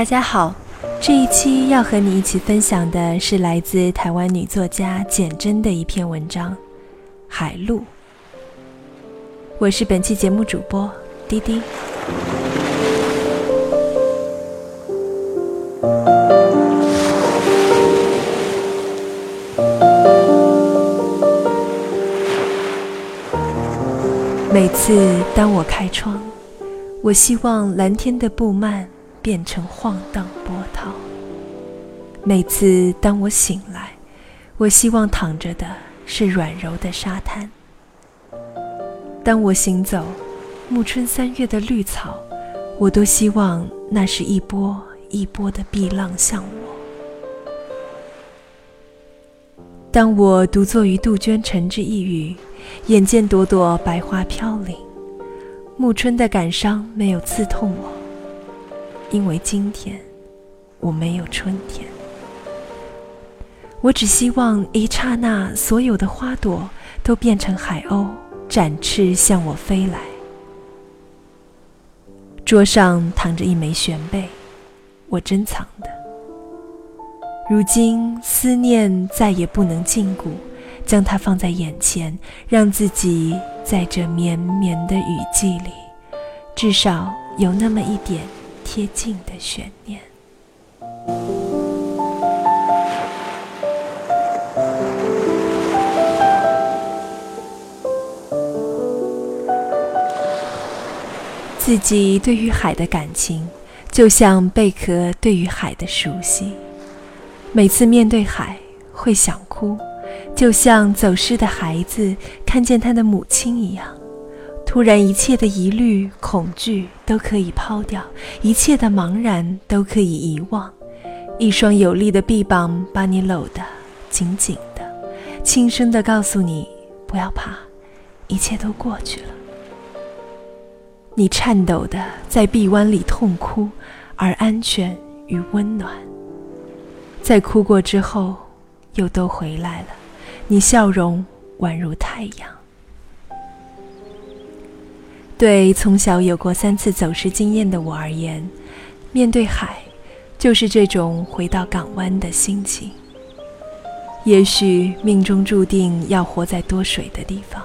大家好，这一期要和你一起分享的是来自台湾女作家简真的一篇文章《海路》。我是本期节目主播滴滴。每次当我开窗，我希望蓝天的布幔。变成晃荡波涛。每次当我醒来，我希望躺着的是软柔的沙滩。当我行走，暮春三月的绿草，我都希望那是一波一波的碧浪向我。当我独坐于杜鹃城之一隅，眼见朵朵白花飘零，暮春的感伤没有刺痛我。因为今天我没有春天，我只希望一刹那，所有的花朵都变成海鸥，展翅向我飞来。桌上躺着一枚玄贝，我珍藏的。如今思念再也不能禁锢，将它放在眼前，让自己在这绵绵的雨季里，至少有那么一点。贴近的悬念，自己对于海的感情，就像贝壳对于海的熟悉。每次面对海，会想哭，就像走失的孩子看见他的母亲一样。突然，一切的疑虑、恐惧都可以抛掉，一切的茫然都可以遗忘。一双有力的臂膀把你搂得紧紧的，轻声地告诉你：不要怕，一切都过去了。你颤抖的在臂弯里痛哭，而安全与温暖，在哭过之后，又都回来了。你笑容宛如太阳。对从小有过三次走失经验的我而言，面对海，就是这种回到港湾的心情。也许命中注定要活在多水的地方。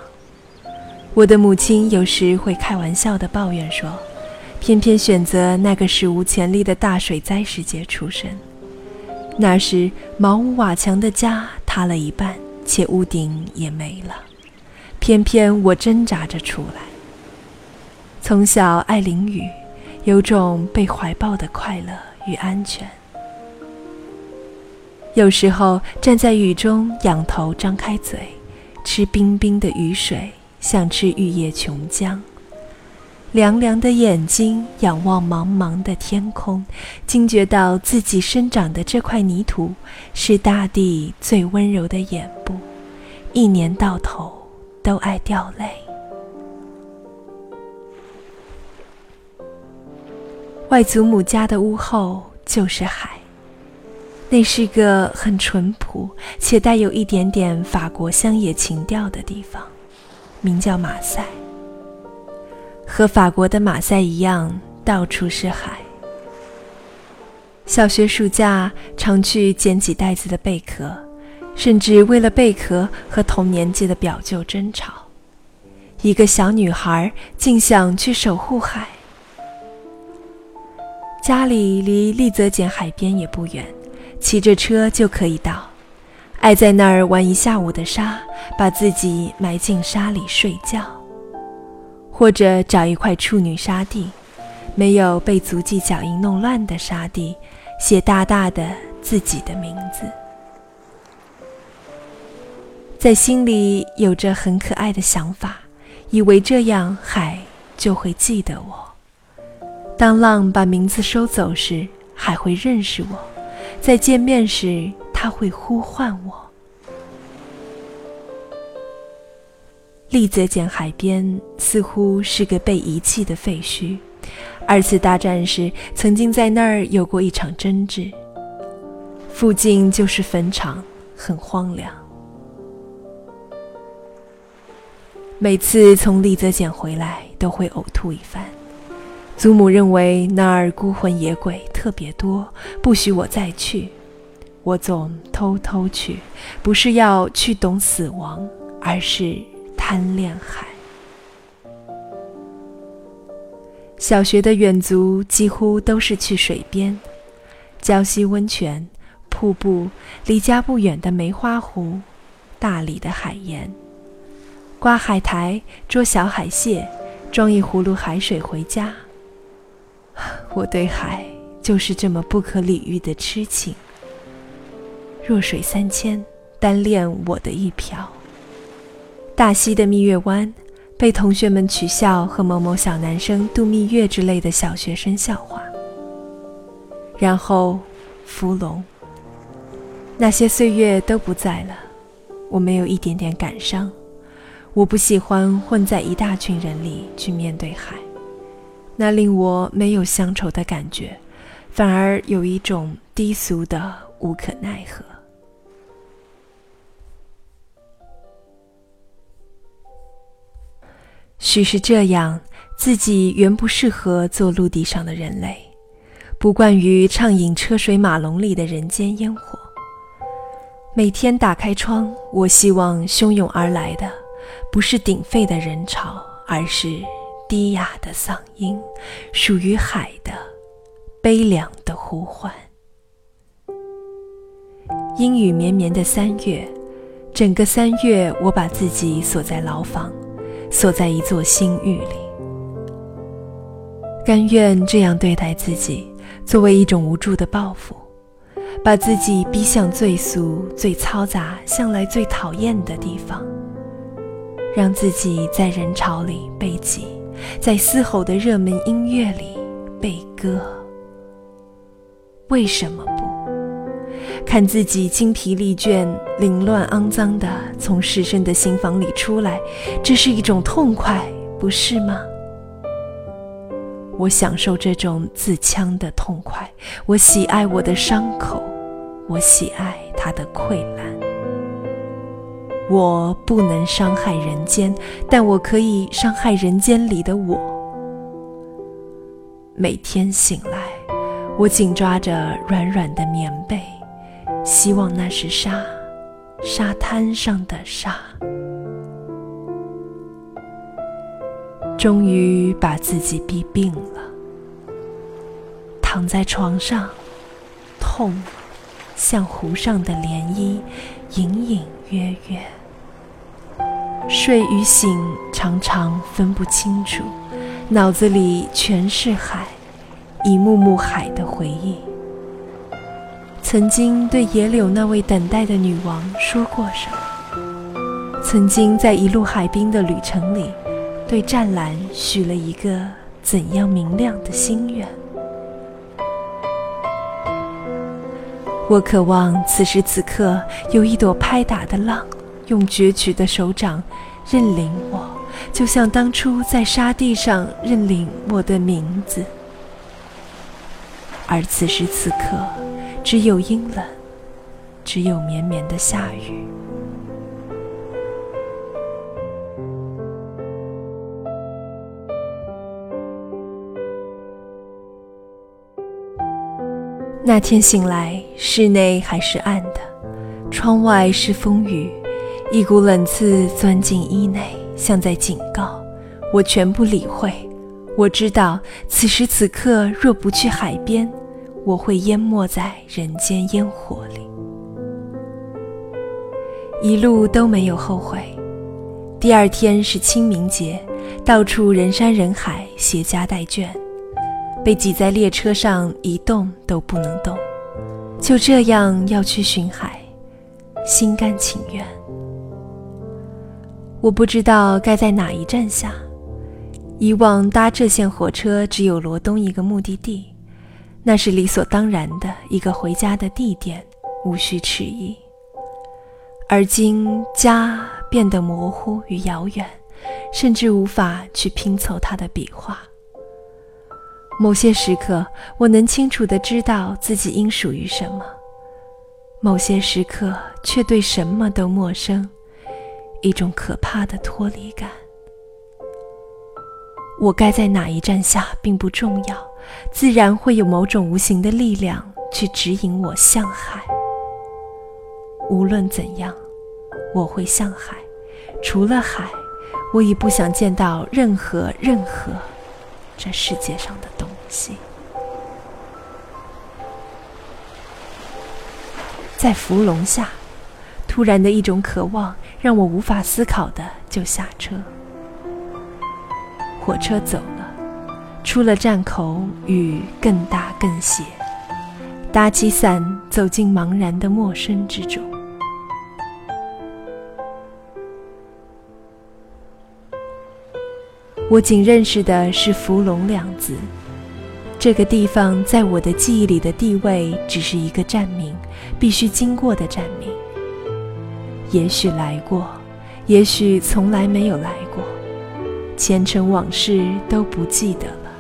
我的母亲有时会开玩笑地抱怨说：“偏偏选择那个史无前例的大水灾时节出生，那时茅屋瓦墙的家塌了一半，且屋顶也没了。偏偏我挣扎着出来。”从小爱淋雨，有种被怀抱的快乐与安全。有时候站在雨中，仰头张开嘴，吃冰冰的雨水，像吃玉液琼浆。凉凉的眼睛仰望茫茫的天空，惊觉到自己生长的这块泥土是大地最温柔的眼部，一年到头都爱掉泪。外祖母家的屋后就是海，那是个很淳朴且带有一点点法国乡野情调的地方，名叫马赛。和法国的马赛一样，到处是海。小学暑假常去捡几袋子的贝壳，甚至为了贝壳和同年纪的表舅争吵。一个小女孩竟想去守护海。家里离丽泽简海边也不远，骑着车就可以到。爱在那儿玩一下午的沙，把自己埋进沙里睡觉，或者找一块处女沙地，没有被足迹脚印弄乱的沙地，写大大的自己的名字，在心里有着很可爱的想法，以为这样海就会记得我。当浪把名字收走时，还会认识我；在见面时，他会呼唤我。丽泽简海边似乎是个被遗弃的废墟。二次大战时，曾经在那儿有过一场争执。附近就是坟场，很荒凉。每次从丽泽简回来，都会呕吐一番。祖母认为那儿孤魂野鬼特别多，不许我再去。我总偷偷去，不是要去懂死亡，而是贪恋海。小学的远足几乎都是去水边，礁溪温泉、瀑布，离家不远的梅花湖，大理的海盐，刮海苔、捉小海蟹，装一葫芦海水回家。我对海就是这么不可理喻的痴情。弱水三千，单恋我的一瓢。大溪的蜜月湾，被同学们取笑和某某小男生度蜜月之类的小学生笑话。然后，芙蓉。那些岁月都不在了，我没有一点点感伤。我不喜欢混在一大群人里去面对海，那令我没有乡愁的感觉，反而有一种低俗的无可奈何。许是这样，自己原不适合做陆地上的人类，不惯于畅饮车水马龙里的人间烟火。每天打开窗，我希望汹涌而来的不是鼎沸的人潮，而是低哑的嗓音，属于海的悲凉的呼唤。阴雨绵绵的三月，整个三月，我把自己锁在牢房。锁在一座新狱里，甘愿这样对待自己，作为一种无助的报复，把自己逼向最俗、最嘈杂、向来最讨厌的地方，让自己在人潮里被挤，在嘶吼的热门音乐里被割。为什么不？看自己精疲力倦、凌乱肮脏的从失身的心房里出来，这是一种痛快，不是吗？我享受这种自戕的痛快，我喜爱我的伤口，我喜爱它的溃烂。我不能伤害人间，但我可以伤害人间里的我。每天醒来，我紧抓着软软的棉被。希望那是沙，沙滩上的沙。终于把自己逼病了，躺在床上，痛像湖上的涟漪，隐隐约约。睡与醒常常分不清楚，脑子里全是海，一幕幕海的回忆。曾经对野柳那位等待的女王说过什么？曾经在一路海滨的旅程里，对湛蓝许了一个怎样明亮的心愿？我渴望此时此刻有一朵拍打的浪，用攫取的手掌认领我，就像当初在沙地上认领我的名字。而此时此刻。只有阴冷，只有绵绵的下雨。那天醒来，室内还是暗的，窗外是风雨，一股冷刺钻进衣内，像在警告。我全不理会，我知道此时此刻若不去海边。我会淹没在人间烟火里，一路都没有后悔。第二天是清明节，到处人山人海，携家带眷，被挤在列车上，一动都不能动。就这样要去寻海，心甘情愿。我不知道该在哪一站下。以往搭这线火车只有罗东一个目的地。那是理所当然的一个回家的地点，无需迟疑。而今家变得模糊与遥远，甚至无法去拼凑它的笔画。某些时刻，我能清楚地知道自己应属于什么；某些时刻，却对什么都陌生，一种可怕的脱离感。我该在哪一站下并不重要，自然会有某种无形的力量去指引我向海。无论怎样，我会向海。除了海，我已不想见到任何任何这世界上的东西。在芙蓉下，突然的一种渴望让我无法思考的就下车。火车走了，出了站口，雨更大更斜。搭起伞，走进茫然的陌生之中。我仅认识的是“芙蓉”两字。这个地方在我的记忆里的地位，只是一个站名，必须经过的站名。也许来过，也许从来没有来过。前尘往事都不记得了，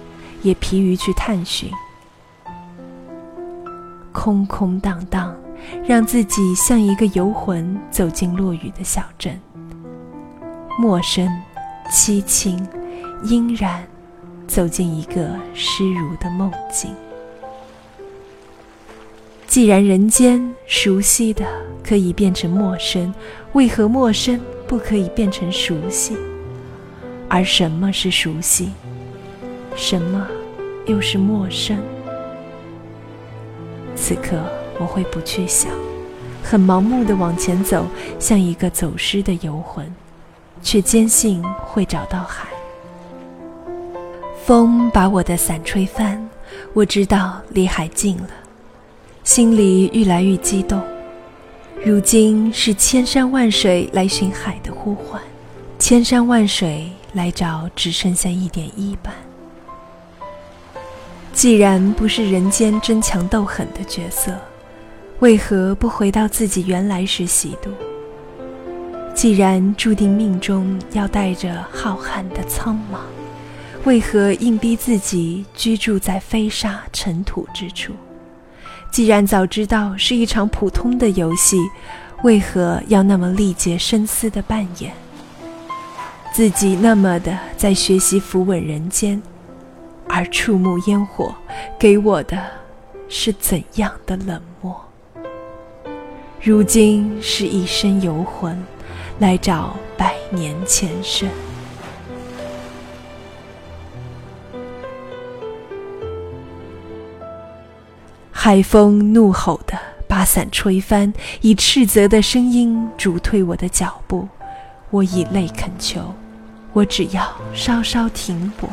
也疲于去探寻。空空荡荡，让自己像一个游魂走进落雨的小镇。陌生、凄清、阴然，走进一个失如的梦境。既然人间熟悉的可以变成陌生，为何陌生不可以变成熟悉？而什么是熟悉？什么又是陌生？此刻我会不去想，很盲目的往前走，像一个走失的游魂，却坚信会找到海。风把我的伞吹翻，我知道离海近了，心里愈来愈激动。如今是千山万水来寻海的呼唤，千山万水。来找只剩下一点一半。既然不是人间争强斗狠的角色，为何不回到自己原来时喜度？既然注定命中要带着浩瀚的苍茫，为何硬逼自己居住在飞沙尘土之处？既然早知道是一场普通的游戏，为何要那么历劫深思的扮演？自己那么的在学习扶稳人间，而触目烟火给我的是怎样的冷漠？如今是一身游魂来找百年前生。海风怒吼的把伞吹翻，以斥责的声音逐退我的脚步，我以泪恳求。我只要稍稍停泊，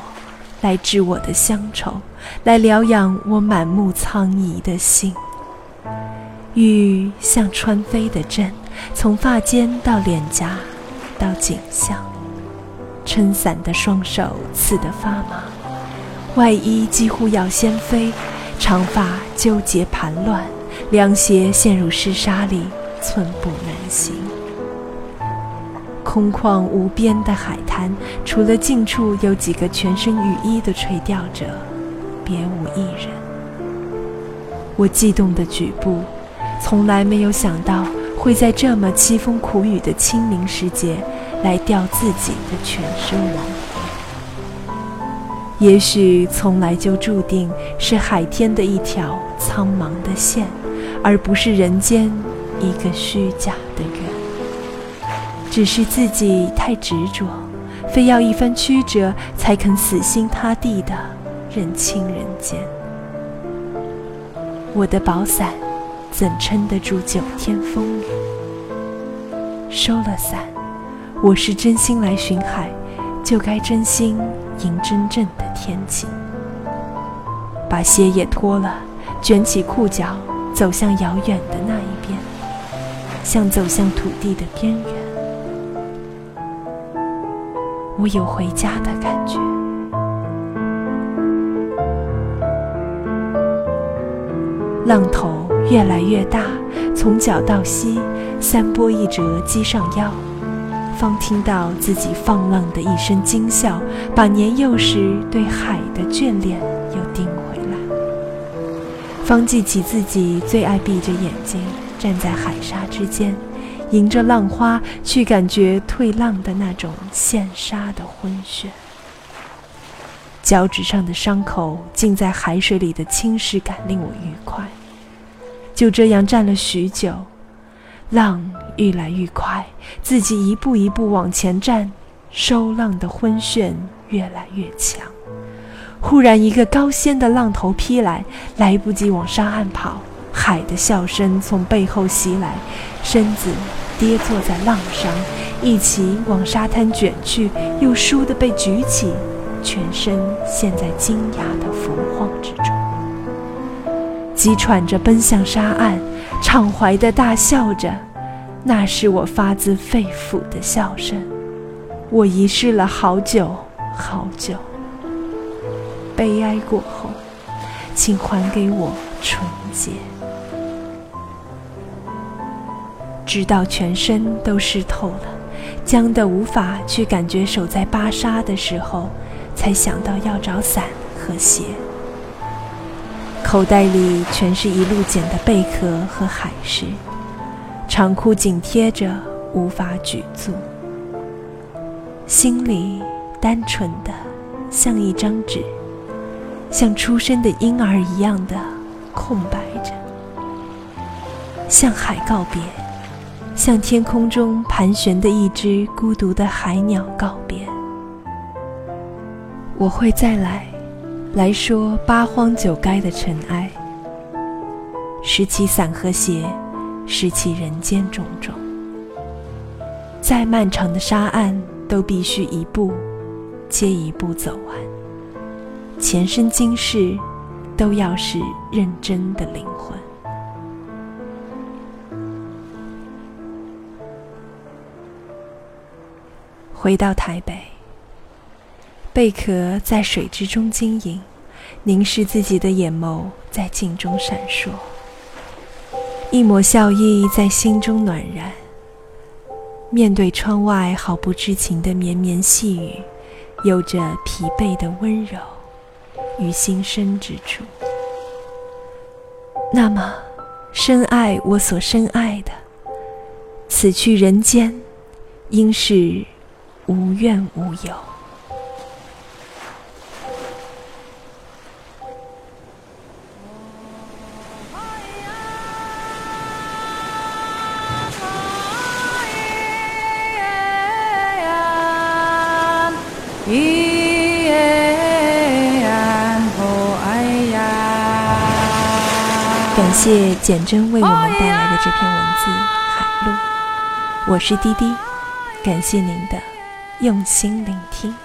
来治我的乡愁，来疗养我满目苍夷的心。雨像穿飞的针，从发尖到脸颊，到颈项，撑伞的双手刺得发麻，外衣几乎要掀飞，长发纠结盘乱，凉鞋陷入湿沙里，寸步难行。空旷无边的海滩，除了近处有几个全身雨衣的垂钓者，别无一人。我悸动的举步，从来没有想到会在这么凄风苦雨的清明时节来钓自己的全身亡魂。也许从来就注定是海天的一条苍茫的线，而不是人间一个虚假的缘。只是自己太执着，非要一番曲折才肯死心塌地的认清人间。我的宝伞怎撑得住九天风雨？收了伞，我是真心来寻海，就该真心迎真正的天晴。把鞋也脱了，卷起裤脚，走向遥远的那一边，像走向土地的边缘。我有回家的感觉。浪头越来越大，从脚到膝，三波一折击上腰，方听到自己放浪的一声惊笑，把年幼时对海的眷恋又盯回来，方记起自己最爱闭着眼睛站在海沙之间。迎着浪花去感觉退浪的那种羡沙的昏眩。脚趾上的伤口浸在海水里的侵蚀感令我愉快。就这样站了许久，浪愈来愈快，自己一步一步往前站，收浪的昏眩越来越强。忽然，一个高掀的浪头劈来，来不及往沙岸跑，海的笑声从背后袭来，身子跌坐在浪上，一起往沙滩卷去，又倏地被举起，全身陷在惊讶的浮晃，急喘着奔向沙岸，畅怀的大笑着，那是我发自肺腑的笑声。我遗失了好久好久。悲哀过后，请还给我纯洁。直到全身都湿透了，僵得无法去感觉手在扒沙的时候，才想到要找伞和鞋。口袋里全是一路捡的贝壳和海狮，长裤紧贴着，无法举足。心里单纯的像一张纸。像出生的婴儿一样的空白着，向海告别，向天空中盘旋的一只孤独的海鸟告别。我会再来，来说八荒九垓的尘埃，拾起伞和鞋，拾起人间种种。再漫长的沙岸，都必须一步接一步走完。前生今世，都要是认真的灵魂。回到台北，贝壳在水之中晶莹，凝视自己的眼眸在镜中闪烁，一抹笑意在心中暖然。面对窗外毫不知情的绵绵细雨，有着疲惫的温柔。于心生之处，那么深爱我所深爱的，此去人间，应是无怨无尤。感谢简真为我们带来的这篇文字《海路》，我是滴滴，感谢您的用心聆听。